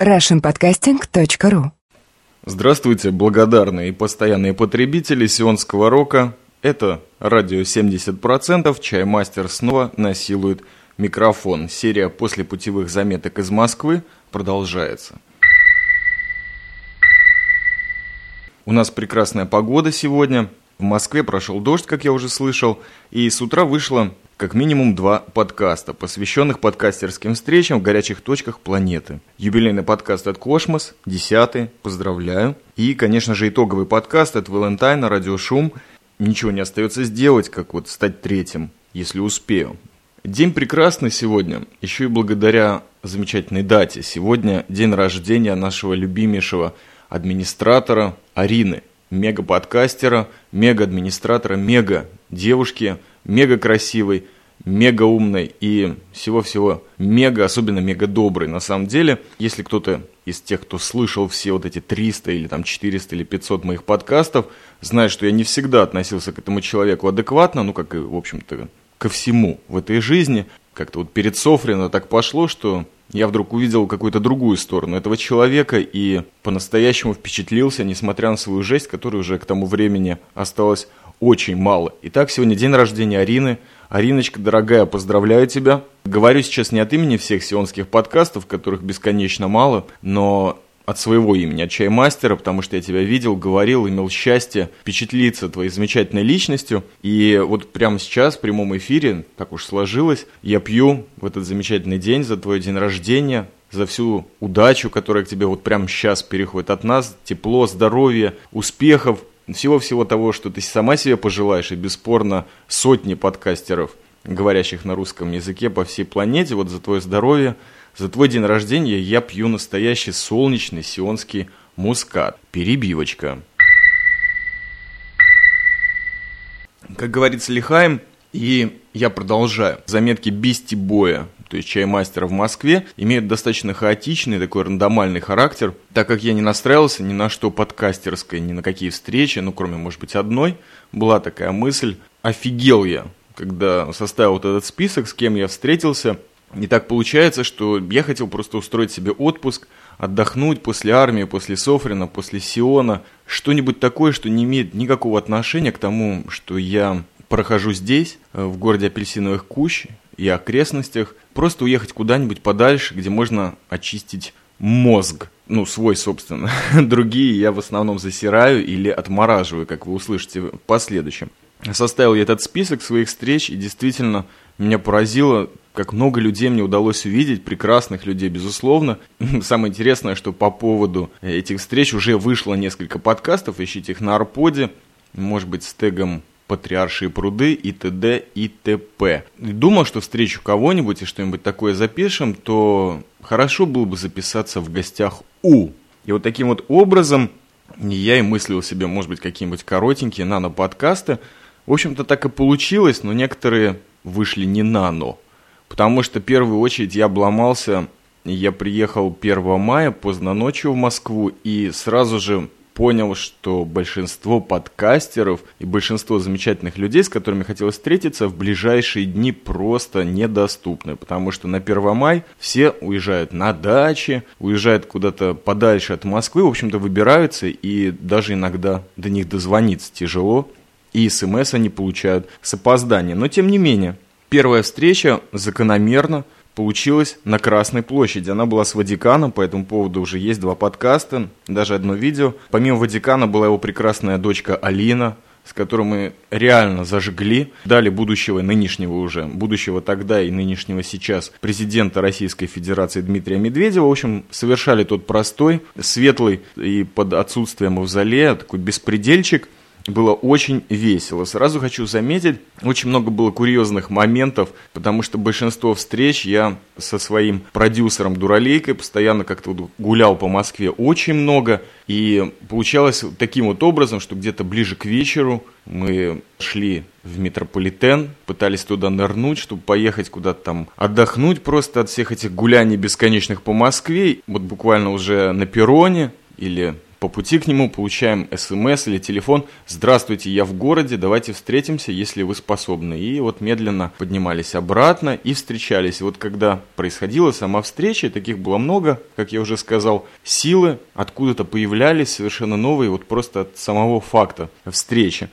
russianpodcasting.ru Здравствуйте, благодарные и постоянные потребители сионского рока. Это радио 70%, Чаймастер снова насилует микрофон. Серия после путевых заметок из Москвы продолжается. У нас прекрасная погода сегодня. В Москве прошел дождь, как я уже слышал, и с утра вышло как минимум два подкаста, посвященных подкастерским встречам в горячих точках планеты. Юбилейный подкаст от Космос, десятый, поздравляю. И, конечно же, итоговый подкаст от Валентайна, Радиошум. Ничего не остается сделать, как вот стать третьим, если успею. День прекрасный сегодня, еще и благодаря замечательной дате. Сегодня день рождения нашего любимейшего администратора Арины, мега-подкастера, мега-администратора, мега-девушки – мега красивый, мега умный и всего-всего мега, особенно мега добрый. На самом деле, если кто-то из тех, кто слышал все вот эти 300 или там 400 или 500 моих подкастов, знает, что я не всегда относился к этому человеку адекватно, ну, как и, в общем-то, ко всему в этой жизни. Как-то вот перед Софрино так пошло, что я вдруг увидел какую-то другую сторону этого человека и по-настоящему впечатлился, несмотря на свою жесть, которая уже к тому времени осталась очень мало. Итак, сегодня день рождения Арины. Ариночка, дорогая, поздравляю тебя. Говорю сейчас не от имени всех сионских подкастов, которых бесконечно мало, но от своего имени, от чаймастера, потому что я тебя видел, говорил, имел счастье впечатлиться твоей замечательной личностью. И вот прямо сейчас, в прямом эфире, так уж сложилось, я пью в этот замечательный день за твой день рождения, за всю удачу, которая к тебе вот прямо сейчас переходит. От нас, тепло, здоровье, успехов, всего-всего того, что ты сама себе пожелаешь, и бесспорно сотни подкастеров, говорящих на русском языке по всей планете, вот за твое здоровье, за твой день рождения я пью настоящий солнечный сионский мускат. Перебивочка. Как говорится Лихаем, и я продолжаю. Заметки Бисти Боя то есть чаймастера в Москве, имеют достаточно хаотичный, такой рандомальный характер, так как я не настраивался ни на что подкастерское, ни на какие встречи, ну, кроме, может быть, одной, была такая мысль, офигел я, когда составил вот этот список, с кем я встретился, и так получается, что я хотел просто устроить себе отпуск, отдохнуть после армии, после Софрина, после Сиона, что-нибудь такое, что не имеет никакого отношения к тому, что я прохожу здесь, э, в городе апельсиновых кущ, и окрестностях, просто уехать куда-нибудь подальше, где можно очистить мозг, ну, свой, собственно. Другие я в основном засираю или отмораживаю, как вы услышите в последующем. Составил я этот список своих встреч, и действительно меня поразило, как много людей мне удалось увидеть, прекрасных людей, безусловно. Самое интересное, что по поводу этих встреч уже вышло несколько подкастов, ищите их на Арподе, может быть, с тегом Патриаршие пруды и т.д. и т.п. Думал, что встречу кого-нибудь и что-нибудь такое запишем, то хорошо было бы записаться в гостях у. И вот таким вот образом я и мыслил себе, может быть, какие-нибудь коротенькие нано-подкасты. В общем-то, так и получилось, но некоторые вышли не нано. Потому что в первую очередь я обломался, я приехал 1 мая поздно ночью в Москву и сразу же понял, что большинство подкастеров и большинство замечательных людей, с которыми хотелось встретиться, в ближайшие дни просто недоступны, потому что на 1 май все уезжают на дачи, уезжают куда-то подальше от Москвы, в общем-то выбираются, и даже иногда до них дозвониться тяжело, и смс они получают с опозданием. Но тем не менее, первая встреча закономерно – получилась на Красной площади. Она была с Ватиканом, по этому поводу уже есть два подкаста, даже одно видео. Помимо Ватикана была его прекрасная дочка Алина, с которой мы реально зажгли, дали будущего, нынешнего уже, будущего тогда и нынешнего сейчас президента Российской Федерации Дмитрия Медведева. В общем, совершали тот простой, светлый и под отсутствием мавзолея, такой беспредельчик – было очень весело. Сразу хочу заметить, очень много было курьезных моментов, потому что большинство встреч я со своим продюсером Дуралейкой постоянно как-то гулял по Москве очень много, и получалось таким вот образом, что где-то ближе к вечеру мы шли в метрополитен, пытались туда нырнуть, чтобы поехать куда-то там отдохнуть просто от всех этих гуляний бесконечных по Москве. Вот буквально уже на перроне или по пути к нему получаем смс или телефон «Здравствуйте, я в городе, давайте встретимся, если вы способны». И вот медленно поднимались обратно и встречались. И вот когда происходила сама встреча, таких было много, как я уже сказал, силы откуда-то появлялись совершенно новые, вот просто от самого факта встречи.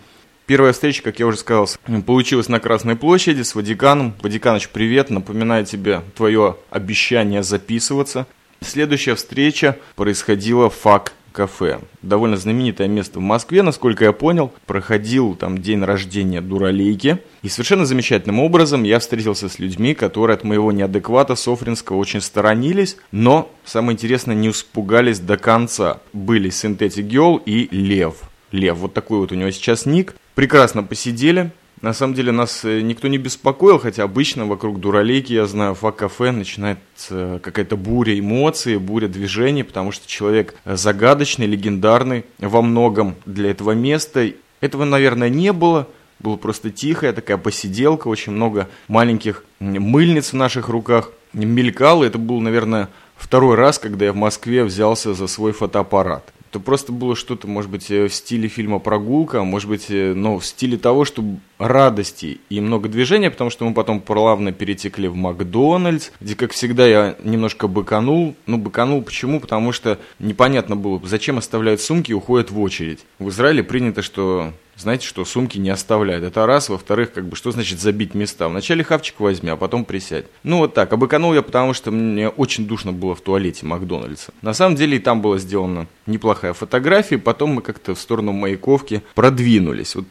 Первая встреча, как я уже сказал, получилась на Красной площади с Ватиканом. Ватиканыч, привет, напоминаю тебе твое обещание записываться. Следующая встреча происходила в ФАК кафе. Довольно знаменитое место в Москве, насколько я понял. Проходил там день рождения Дуралейки. И совершенно замечательным образом я встретился с людьми, которые от моего неадеквата Софринского очень сторонились, но, самое интересное, не испугались до конца. Были Synthetic Girl и Лев. Лев, вот такой вот у него сейчас ник. Прекрасно посидели. На самом деле нас э, никто не беспокоил, хотя обычно вокруг дуралейки, я знаю, в кафе начинается какая-то буря эмоций, буря движений, потому что человек загадочный, легендарный во многом для этого места. Этого, наверное, не было. Было просто тихая такая посиделка, очень много маленьких мыльниц в наших руках. Мелькало, это был, наверное, второй раз, когда я в Москве взялся за свой фотоаппарат то просто было что-то, может быть, э, в стиле фильма «Прогулка», а может быть, э, ну, в стиле того, что радости и много движения, потому что мы потом плавно перетекли в Макдональдс, где, как всегда, я немножко быканул. Ну, быканул почему? Потому что непонятно было, зачем оставляют сумки и уходят в очередь. В Израиле принято, что знаете, что сумки не оставляют. Это раз. Во-вторых, как бы, что значит забить места? Вначале хавчик возьми, а потом присядь. Ну, вот так. Обыканул я, потому что мне очень душно было в туалете Макдональдса. На самом деле и там была сделана неплохая фотография. Потом мы как-то в сторону Маяковки продвинулись. Вот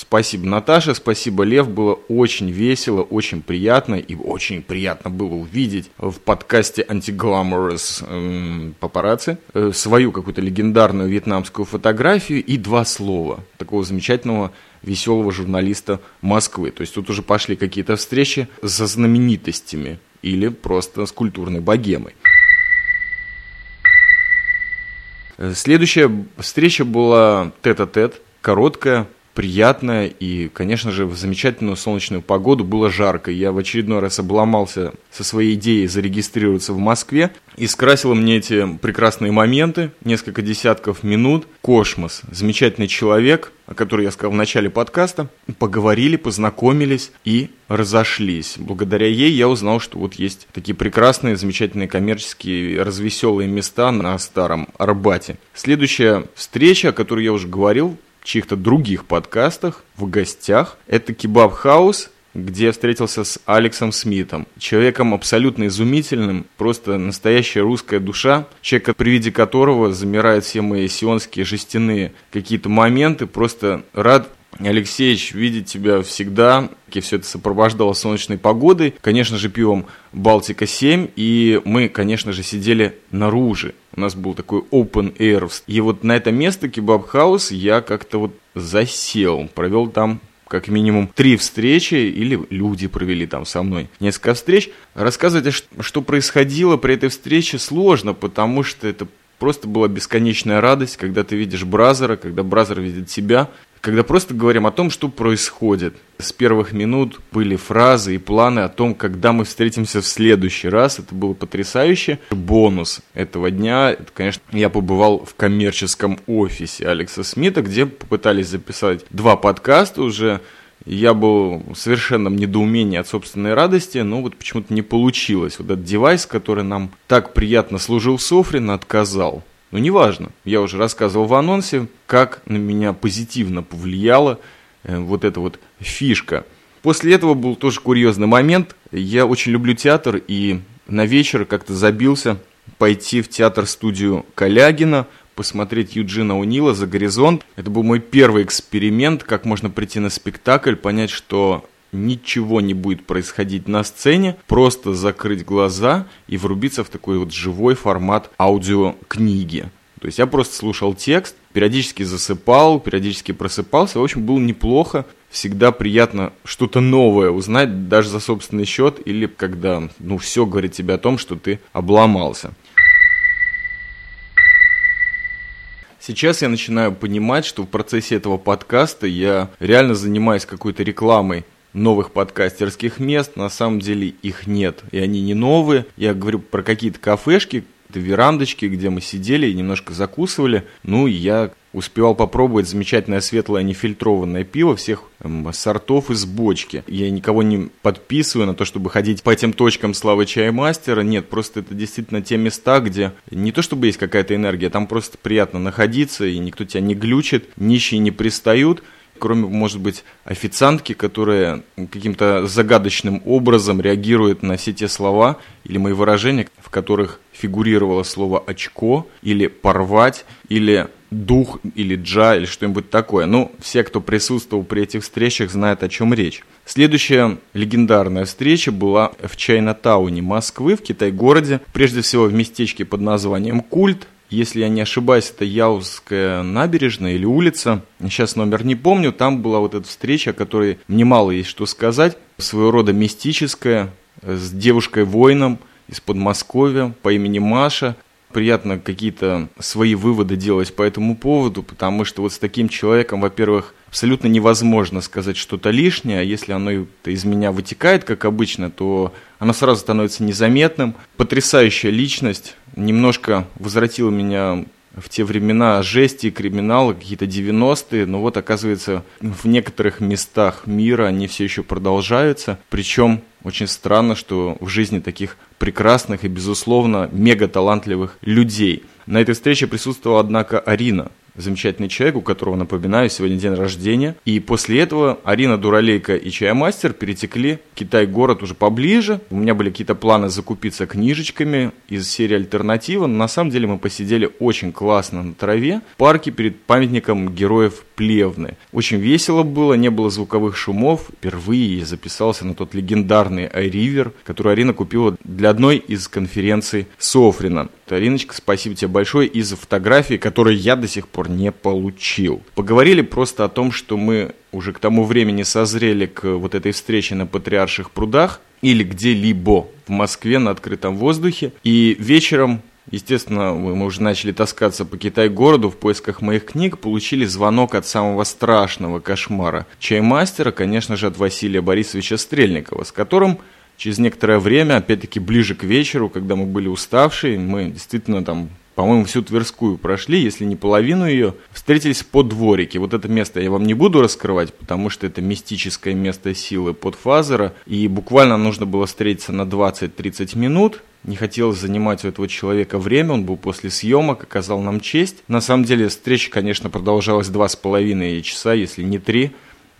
Спасибо, Наташа, спасибо, Лев. Было очень весело, очень приятно. И очень приятно было увидеть в подкасте Anti-Glamorous эм, папарацци э, свою какую-то легендарную вьетнамскую фотографию и два слова такого замечательного веселого журналиста Москвы. То есть тут уже пошли какие-то встречи со знаменитостями или просто с культурной богемой. Э, следующая встреча была тет-а-тет, короткая, приятно, и, конечно же, в замечательную солнечную погоду было жарко. Я в очередной раз обломался со своей идеей зарегистрироваться в Москве, и скрасило мне эти прекрасные моменты, несколько десятков минут. Космос, замечательный человек, о котором я сказал в начале подкаста, поговорили, познакомились и разошлись. Благодаря ей я узнал, что вот есть такие прекрасные, замечательные коммерческие, развеселые места на Старом Арбате. Следующая встреча, о которой я уже говорил, чьих-то других подкастах в гостях. Это Kebab House, где я встретился с Алексом Смитом. Человеком абсолютно изумительным, просто настоящая русская душа. Человек, при виде которого замирают все мои сионские жестяные какие-то моменты. Просто рад Алексеевич, видеть тебя всегда. И все это сопровождало солнечной погодой. Конечно же, пивом Балтика-7. И мы, конечно же, сидели наружу. У нас был такой open air. И вот на это место, Kebab House, я как-то вот засел. Провел там как минимум три встречи, или люди провели там со мной несколько встреч. Рассказывать, что происходило при этой встрече, сложно, потому что это просто была бесконечная радость, когда ты видишь brother а, когда brother видит тебя, когда просто говорим о том, что происходит. С первых минут были фразы и планы о том, когда мы встретимся в следующий раз. Это было потрясающе. Бонус этого дня, это, конечно, я побывал в коммерческом офисе Алекса Смита, где попытались записать два подкаста уже. Я был в совершенном недоумении от собственной радости, но вот почему-то не получилось. Вот этот девайс, который нам так приятно служил Софрин, отказал. Но неважно, я уже рассказывал в анонсе, как на меня позитивно повлияла э, вот эта вот фишка. После этого был тоже курьезный момент. Я очень люблю театр и на вечер как-то забился пойти в театр-студию Калягина, посмотреть Юджина Унила «За горизонт». Это был мой первый эксперимент, как можно прийти на спектакль, понять, что ничего не будет происходить на сцене, просто закрыть глаза и врубиться в такой вот живой формат аудиокниги. То есть я просто слушал текст, периодически засыпал, периодически просыпался. В общем, было неплохо. Всегда приятно что-то новое узнать, даже за собственный счет, или когда, ну, все говорит тебе о том, что ты обломался. Сейчас я начинаю понимать, что в процессе этого подкаста я реально занимаюсь какой-то рекламой новых подкастерских мест, на самом деле их нет, и они не новые. Я говорю про какие-то кафешки, верандочки, где мы сидели и немножко закусывали. Ну, я успевал попробовать замечательное светлое нефильтрованное пиво всех эм, сортов из бочки. Я никого не подписываю на то, чтобы ходить по этим точкам славы чаймастера. Нет, просто это действительно те места, где не то чтобы есть какая-то энергия, там просто приятно находиться, и никто тебя не глючит, нищие не пристают кроме, может быть, официантки, которая каким-то загадочным образом реагирует на все те слова или мои выражения, в которых фигурировало слово «очко» или «порвать» или дух или джа или что-нибудь такое. Ну, все, кто присутствовал при этих встречах, знают, о чем речь. Следующая легендарная встреча была в Чайна-тауне Москвы, в Китай-городе, прежде всего в местечке под названием Культ, если я не ошибаюсь, это Яузская набережная или улица. Сейчас номер не помню. Там была вот эта встреча, о которой мне мало есть что сказать. Своего рода мистическая, с девушкой-воином из Подмосковья по имени Маша приятно какие-то свои выводы делать по этому поводу, потому что вот с таким человеком, во-первых, абсолютно невозможно сказать что-то лишнее, а если оно из меня вытекает, как обычно, то оно сразу становится незаметным. Потрясающая личность, немножко возвратила меня в те времена жести, криминала, какие-то 90-е, но вот оказывается в некоторых местах мира они все еще продолжаются, причем очень странно, что в жизни таких прекрасных и, безусловно, мега талантливых людей. На этой встрече присутствовала, однако, Арина, замечательный человек, у которого, напоминаю, сегодня день рождения. И после этого Арина Дуралейка и Чаймастер перетекли в Китай-город уже поближе. У меня были какие-то планы закупиться книжечками из серии «Альтернатива», но на самом деле мы посидели очень классно на траве в парке перед памятником героев Плевны. Очень весело было, не было звуковых шумов. Впервые я записался на тот легендарный iRiver, который Арина купила для одной из конференций Софрина. Ариночка, спасибо тебе большое и за фотографии, которые я до сих пор не получил. Поговорили просто о том, что мы уже к тому времени созрели к вот этой встрече на Патриарших прудах или где-либо в Москве на открытом воздухе. И вечером Естественно, мы уже начали таскаться по Китай-городу в поисках моих книг, получили звонок от самого страшного кошмара. Чаймастера, конечно же, от Василия Борисовича Стрельникова, с которым через некоторое время, опять-таки ближе к вечеру, когда мы были уставшие, мы действительно там по-моему, всю Тверскую прошли, если не половину ее, встретились по дворике. Вот это место я вам не буду раскрывать, потому что это мистическое место силы под Фазера, и буквально нужно было встретиться на 20-30 минут, не хотелось занимать у этого человека время, он был после съемок, оказал нам честь. На самом деле встреча, конечно, продолжалась два с половиной часа, если не три,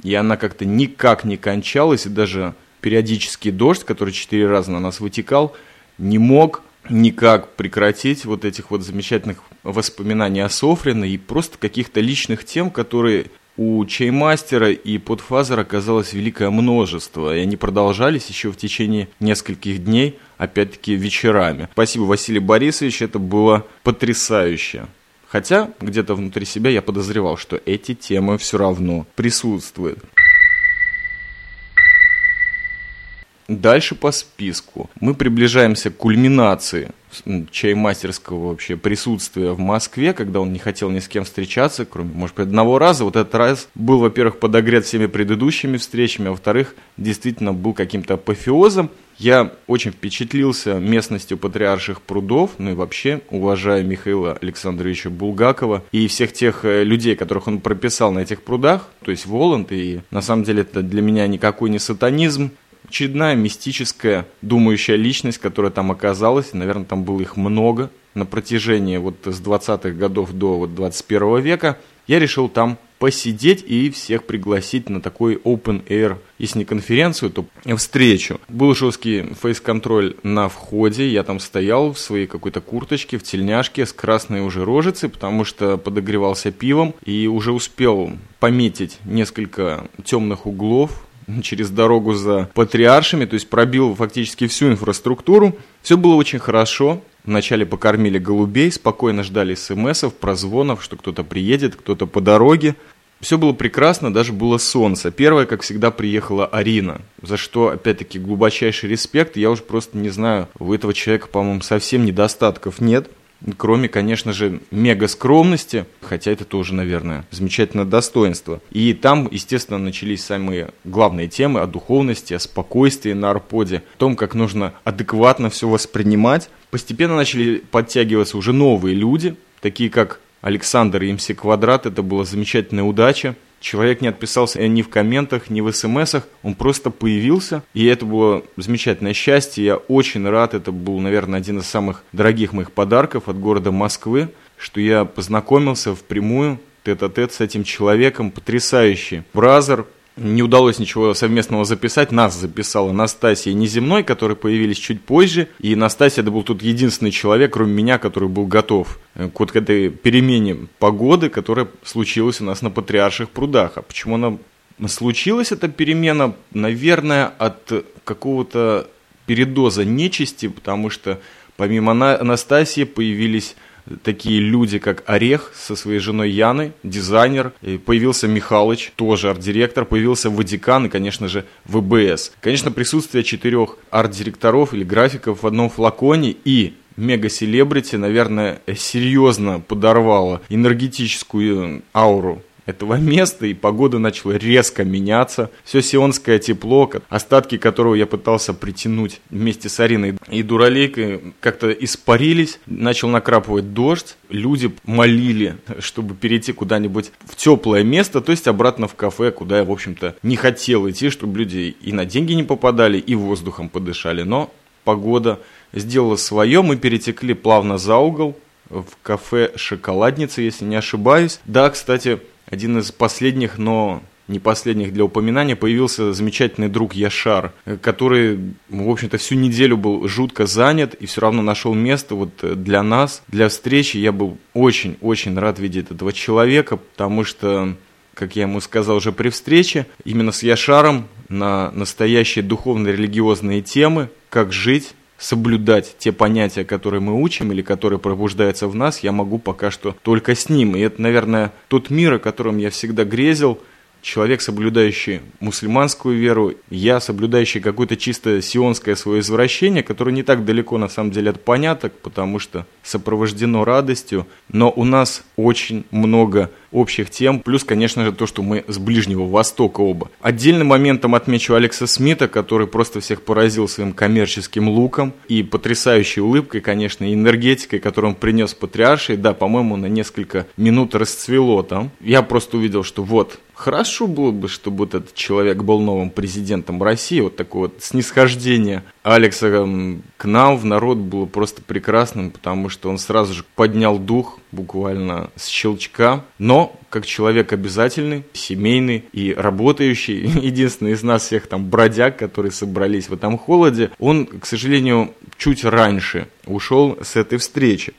и она как-то никак не кончалась, и даже периодический дождь, который четыре раза на нас вытекал, не мог никак прекратить вот этих вот замечательных воспоминаний о Софрине и просто каких-то личных тем, которые у Чаймастера и Подфазера оказалось великое множество, и они продолжались еще в течение нескольких дней, опять-таки вечерами. Спасибо, Василий Борисович, это было потрясающе. Хотя где-то внутри себя я подозревал, что эти темы все равно присутствуют. Дальше по списку. Мы приближаемся к кульминации чаймастерского вообще присутствия в Москве, когда он не хотел ни с кем встречаться, кроме, может быть, одного раза. Вот этот раз был, во-первых, подогрет всеми предыдущими встречами, а во-вторых, действительно был каким-то апофеозом. Я очень впечатлился местностью патриарших прудов, ну и вообще уважаю Михаила Александровича Булгакова и всех тех э, людей, которых он прописал на этих прудах, то есть Воланд, и на самом деле это для меня никакой не сатанизм, очередная мистическая думающая личность, которая там оказалась, наверное, там было их много. На протяжении вот с 20-х годов до вот 21 века, я решил там посидеть и всех пригласить на такой open air, если не конференцию, то встречу. Был жесткий фейс-контроль на входе, я там стоял в своей какой-то курточке, в тельняшке с красной уже рожицей, потому что подогревался пивом. И уже успел пометить несколько темных углов, через дорогу за патриаршами, то есть пробил фактически всю инфраструктуру. Все было очень хорошо. Вначале покормили голубей, спокойно ждали смсов, прозвонов, что кто-то приедет, кто-то по дороге. Все было прекрасно, даже было солнце. Первое, как всегда, приехала Арина, за что, опять-таки, глубочайший респект. Я уже просто не знаю, у этого человека, по-моему, совсем недостатков нет. Кроме, конечно же, мега скромности, хотя это тоже, наверное, замечательное достоинство. И там, естественно, начались самые главные темы о духовности, о спокойствии на арподе, о том, как нужно адекватно все воспринимать. Постепенно начали подтягиваться уже новые люди, такие как Александр и МС Квадрат, это была замечательная удача. Человек не отписался ни в комментах, ни в смсах, он просто появился, и это было замечательное счастье. Я очень рад, это был, наверное, один из самых дорогих моих подарков от города Москвы, что я познакомился впрямую тет-а-тет с этим человеком, потрясающий бразер, не удалось ничего совместного записать. Нас записала Настасья Неземной, которые появились чуть позже. И Настасья это был тут единственный человек, кроме меня, который был готов э, к вот этой перемене погоды, которая случилась у нас на Патриарших прудах. А почему она случилась, эта перемена? Наверное, от какого-то передоза нечисти, потому что помимо Анастасии появились такие люди, как Орех со своей женой Яной, дизайнер, и появился Михалыч, тоже арт-директор, появился Ватикан и, конечно же, ВБС. Конечно, присутствие четырех арт-директоров или графиков в одном флаконе и мега-селебрити, наверное, серьезно подорвало энергетическую ауру этого места, и погода начала резко меняться. Все сионское тепло, остатки которого я пытался притянуть вместе с Ариной и Дуралейкой, как-то испарились. Начал накрапывать дождь. Люди молили, чтобы перейти куда-нибудь в теплое место, то есть обратно в кафе, куда я, в общем-то, не хотел идти, чтобы люди и на деньги не попадали, и воздухом подышали. Но погода сделала свое, мы перетекли плавно за угол, в кафе «Шоколадница», если не ошибаюсь. Да, кстати, один из последних, но не последних для упоминания, появился замечательный друг Яшар, который, в общем-то, всю неделю был жутко занят и все равно нашел место вот для нас, для встречи. Я был очень-очень рад видеть этого человека, потому что, как я ему сказал уже при встрече, именно с Яшаром на настоящие духовно-религиозные темы, как жить, соблюдать те понятия, которые мы учим или которые пробуждаются в нас, я могу пока что только с ним. И это, наверное, тот мир, о котором я всегда грезил, человек, соблюдающий мусульманскую веру, я, соблюдающий какое-то чисто сионское свое извращение, которое не так далеко на самом деле от поняток, потому что сопровождено радостью, но у нас очень много общих тем, плюс, конечно же, то, что мы с Ближнего Востока оба. Отдельным моментом отмечу Алекса Смита, который просто всех поразил своим коммерческим луком и потрясающей улыбкой, конечно, и энергетикой, которую он принес патриаршей. Да, по-моему, на несколько минут расцвело там. Я просто увидел, что вот, Хорошо было бы, чтобы вот этот человек был новым президентом России, вот такое вот снисхождение Алекса к нам в народ было просто прекрасным, потому что он сразу же поднял дух буквально с щелчка, но как человек обязательный, семейный и работающий, единственный из нас всех там бродяг, которые собрались в этом холоде, он, к сожалению, чуть раньше ушел с этой встречи.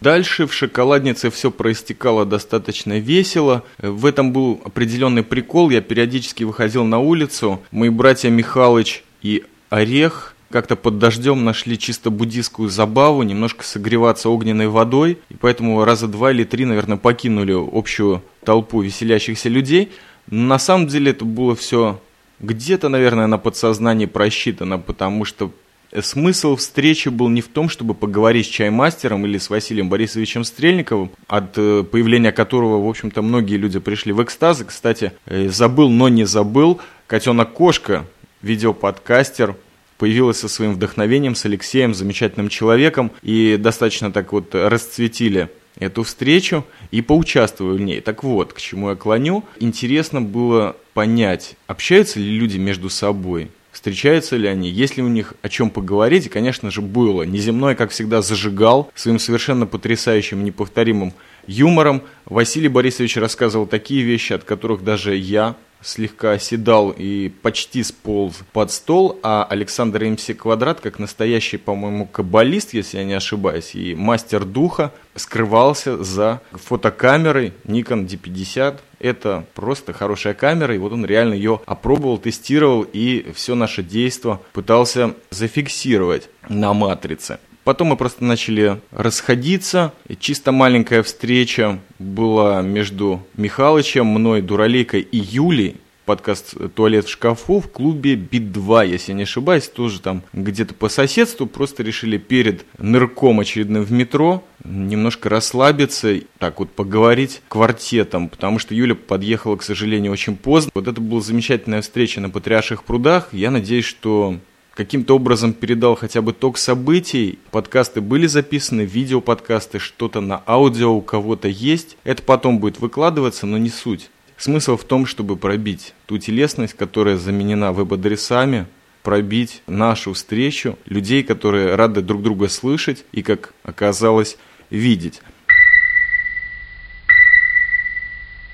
Дальше в шоколаднице все проистекало достаточно весело. В этом был определенный прикол. Я периодически выходил на улицу. Мои братья Михалыч и Орех как-то под дождем нашли чисто буддийскую забаву, немножко согреваться огненной водой, и поэтому раза два или три, наверное, покинули общую толпу веселящихся людей. Но на самом деле это было все где-то, наверное, на подсознании просчитано, потому что Смысл встречи был не в том, чтобы поговорить с чаймастером или с Василием Борисовичем Стрельниковым, от э, появления которого, в общем-то, многие люди пришли в экстаз. Кстати, э, забыл, но не забыл, котенок-кошка, видеоподкастер, появилась со своим вдохновением, с Алексеем, замечательным человеком, и достаточно так вот расцветили эту встречу и поучаствовали в ней. Так вот, к чему я клоню. Интересно было понять, общаются ли люди между собой, встречаются ли они, есть ли у них о чем поговорить, и, конечно же, было. Неземной, как всегда, зажигал своим совершенно потрясающим, неповторимым юмором. Василий Борисович рассказывал такие вещи, от которых даже я слегка оседал и почти сполз под стол, а Александр МС Квадрат, как настоящий, по-моему, каббалист, если я не ошибаюсь, и мастер духа, скрывался за фотокамерой Nikon D50. Это просто хорошая камера, и вот он реально ее опробовал, тестировал и все наше действо пытался зафиксировать на матрице. Потом мы просто начали расходиться. И чисто маленькая встреча была между Михалычем, мной, Дуралейкой и Юлей. подкаст «Туалет в шкафу» в клубе «Бит-2», если не ошибаюсь, тоже там где-то по соседству, просто решили перед нырком очередным в метро немножко расслабиться, так вот поговорить квартетом, потому что Юля подъехала, к сожалению, очень поздно. Вот это была замечательная встреча на Патриарших прудах. Я надеюсь, что каким-то образом передал хотя бы ток событий. Подкасты были записаны, видеоподкасты, что-то на аудио у кого-то есть. Это потом будет выкладываться, но не суть. Смысл в том, чтобы пробить ту телесность, которая заменена веб-адресами, пробить нашу встречу, людей, которые рады друг друга слышать и, как оказалось, видеть.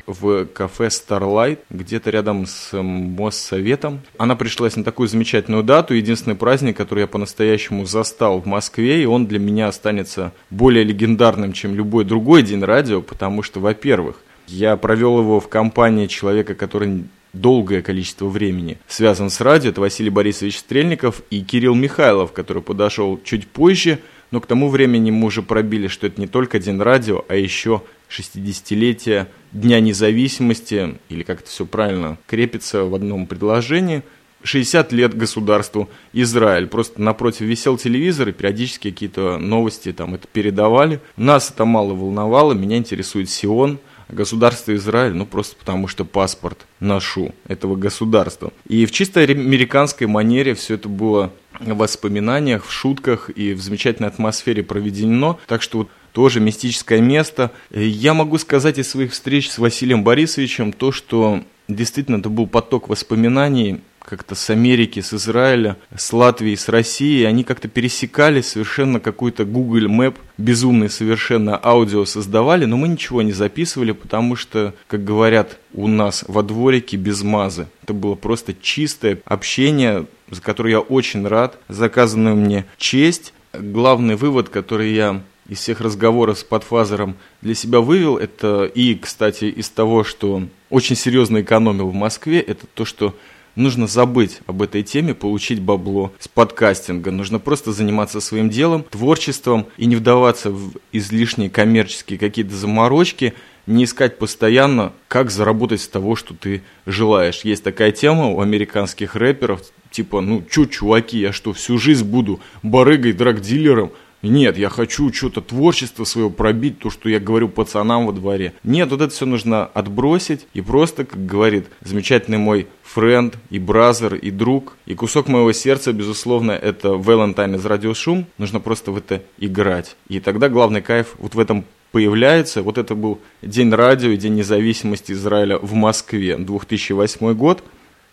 В кафе Starlight, где-то рядом с Моссоветом. Она пришлась на такую замечательную дату, единственный праздник, который я по-настоящему застал в Москве, и он для меня останется более легендарным, чем любой другой день радио, потому что, во-первых, я провел его в компании человека, который долгое количество времени связан с радио. Это Василий Борисович Стрельников и Кирилл Михайлов, который подошел чуть позже, но к тому времени мы уже пробили, что это не только День радио, а еще 60-летие Дня независимости, или как это все правильно крепится в одном предложении, 60 лет государству Израиль. Просто напротив висел телевизор, и периодически какие-то новости там это передавали. Нас это мало волновало, меня интересует Сион, государство Израиль, ну просто потому что паспорт ношу этого государства. И в чисто американской манере все это было в воспоминаниях, в шутках и в замечательной атмосфере проведено. Так что вот тоже мистическое место. Я могу сказать из своих встреч с Василием Борисовичем то, что действительно это был поток воспоминаний как-то с Америки, с Израиля, с Латвии, с России, они как-то пересекались, совершенно какой-то Google Map, безумный совершенно аудио создавали, но мы ничего не записывали, потому что, как говорят у нас во дворике, без мазы. Это было просто чистое общение, за которое я очень рад, заказанную мне честь. Главный вывод, который я из всех разговоров с подфазером для себя вывел, это и, кстати, из того, что очень серьезно экономил в Москве, это то, что нужно забыть об этой теме, получить бабло с подкастинга. Нужно просто заниматься своим делом, творчеством и не вдаваться в излишние коммерческие какие-то заморочки, не искать постоянно, как заработать с того, что ты желаешь. Есть такая тема у американских рэперов, типа, ну, чё, чуваки, я что, всю жизнь буду барыгой, драгдилером? Нет, я хочу что-то творчество свое пробить, то, что я говорю пацанам во дворе. Нет, вот это все нужно отбросить и просто, как говорит замечательный мой френд и бразер и друг, и кусок моего сердца, безусловно, это Valentine из Радиошум. Нужно просто в это играть. И тогда главный кайф вот в этом появляется. Вот это был День радио и День независимости Израиля в Москве, 2008 год.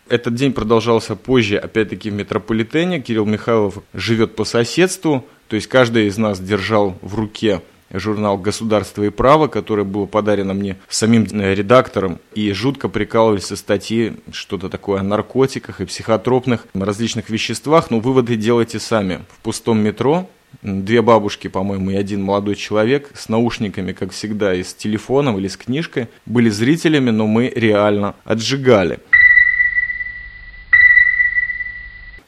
Этот день продолжался позже, опять-таки в метрополитене. Кирилл Михайлов живет по соседству, то есть каждый из нас держал в руке журнал «Государство и право», который был подарено мне самим э, редактором, и жутко прикалывались со статьи что-то такое о наркотиках и психотропных различных веществах, но выводы делайте сами. В пустом метро две бабушки, по-моему, и один молодой человек с наушниками, как всегда, и с телефоном или с книжкой, были зрителями, но мы реально отжигали.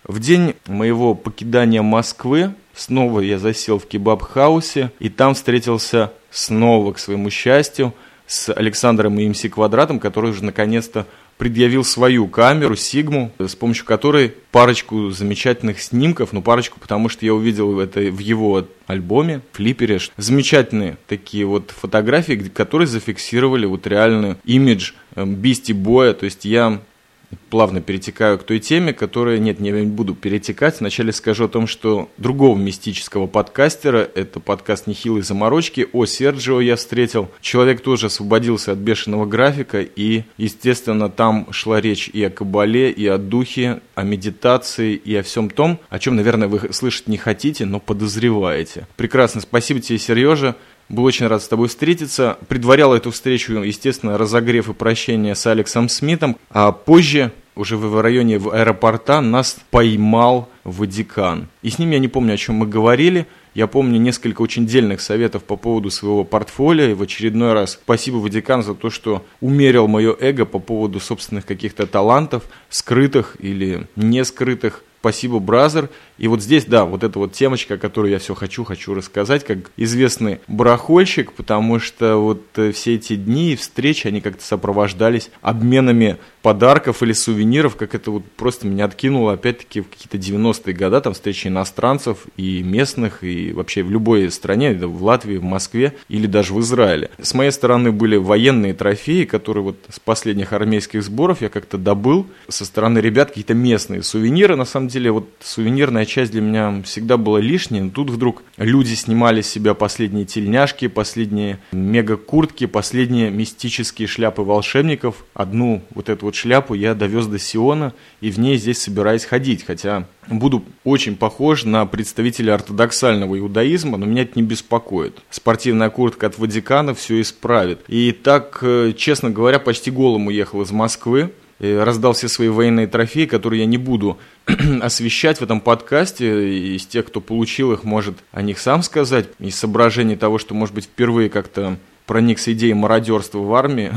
В день моего покидания Москвы снова я засел в кебаб-хаусе, и там встретился снова, к своему счастью, с Александром и МС Квадратом, который уже наконец-то предъявил свою камеру Сигму, с помощью которой парочку замечательных снимков, ну парочку, потому что я увидел это в его альбоме, флипере, замечательные такие вот фотографии, которые зафиксировали вот реальный имидж Бисти Боя, то есть я плавно перетекаю к той теме, которая, нет, не буду перетекать. Вначале скажу о том, что другого мистического подкастера, это подкаст «Нехилые заморочки», о Серджио я встретил. Человек тоже освободился от бешеного графика, и, естественно, там шла речь и о кабале, и о духе, о медитации, и о всем том, о чем, наверное, вы слышать не хотите, но подозреваете. Прекрасно, спасибо тебе, Сережа. Был очень рад с тобой встретиться. Предварял эту встречу, естественно, разогрев и прощение с Алексом Смитом. А позже, уже в районе аэропорта, нас поймал Ватикан. И с ним я не помню, о чем мы говорили. Я помню несколько очень дельных советов по поводу своего портфолио. И в очередной раз спасибо Ватикан за то, что умерил мое эго по поводу собственных каких-то талантов, скрытых или не скрытых. Спасибо, brother. И вот здесь, да, вот эта вот темочка, которую я все хочу, хочу рассказать, как известный барахольщик, потому что вот э, все эти дни и встречи, они как-то сопровождались обменами подарков или сувениров, как это вот просто меня откинуло, опять-таки, в какие-то 90-е годы, там встречи иностранцев и местных, и вообще в любой стране, в Латвии, в Москве или даже в Израиле. С моей стороны были военные трофеи, которые вот с последних армейских сборов я как-то добыл. Со стороны ребят какие-то местные сувениры, на самом деле, вот сувенирная Музыкальная часть для меня всегда была лишней, но тут вдруг люди снимали с себя последние тельняшки, последние мега-куртки, последние мистические шляпы волшебников. Одну вот эту вот шляпу я довез до Сиона, и в ней здесь собираюсь ходить, хотя буду очень похож на представителя ортодоксального иудаизма, но меня это не беспокоит. Спортивная куртка от Ватикана все исправит. И так, э, честно говоря, почти голым уехал из Москвы раздал все свои военные трофеи, которые я не буду освещать в этом подкасте. Из тех, кто получил их, может о них сам сказать. Из соображений того, что, может быть, впервые как-то проникся идеей мародерства в армии,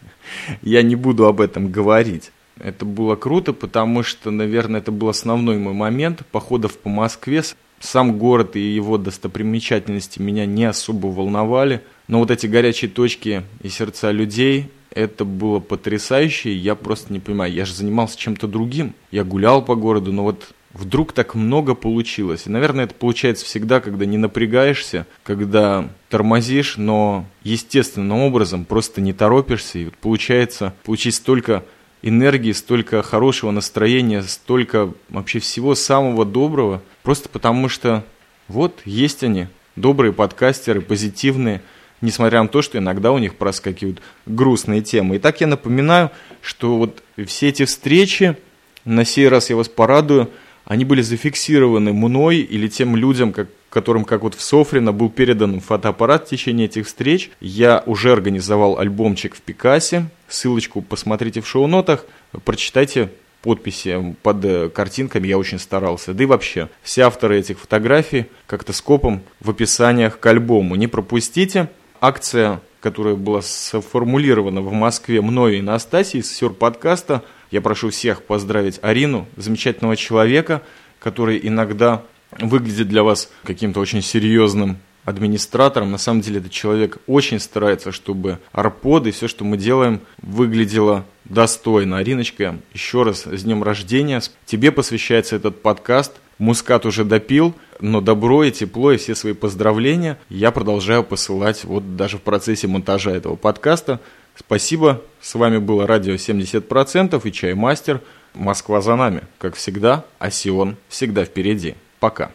я не буду об этом говорить. Это было круто, потому что, наверное, это был основной мой момент походов по Москве. Сам город и его достопримечательности меня не особо волновали. Но вот эти горячие точки и сердца людей, это было потрясающе, я просто не понимаю, я же занимался чем-то другим, я гулял по городу, но вот вдруг так много получилось. И, наверное, это получается всегда, когда не напрягаешься, когда тормозишь, но естественным образом просто не торопишься, и вот получается получить столько энергии, столько хорошего настроения, столько вообще всего самого доброго, просто потому что вот есть они, добрые подкастеры, позитивные, несмотря на то, что иногда у них проскакивают грустные темы. Итак, я напоминаю, что вот все эти встречи, на сей раз я вас порадую, они были зафиксированы мной или тем людям, как, которым, как вот в Софрино, был передан фотоаппарат в течение этих встреч. Я уже организовал альбомчик в Пикасе. Ссылочку посмотрите в шоу-нотах, прочитайте подписи под э, картинками, я очень старался. Да и вообще, все авторы этих фотографий как-то скопом в описаниях к альбому. Не пропустите акция, которая была сформулирована в Москве мной и Настасией с подкаста. Я прошу всех поздравить Арину, замечательного человека, который иногда выглядит для вас каким-то очень серьезным администратором. На самом деле этот человек очень старается, чтобы арподы и все, что мы делаем, выглядело достойно. Ариночка, еще раз с днем рождения. Тебе посвящается этот подкаст. Мускат уже допил, но добро и тепло и все свои поздравления я продолжаю посылать вот даже в процессе монтажа этого подкаста. Спасибо. С вами было радио 70% и Чаймастер. Москва за нами, как всегда, а Сион всегда впереди. Пока.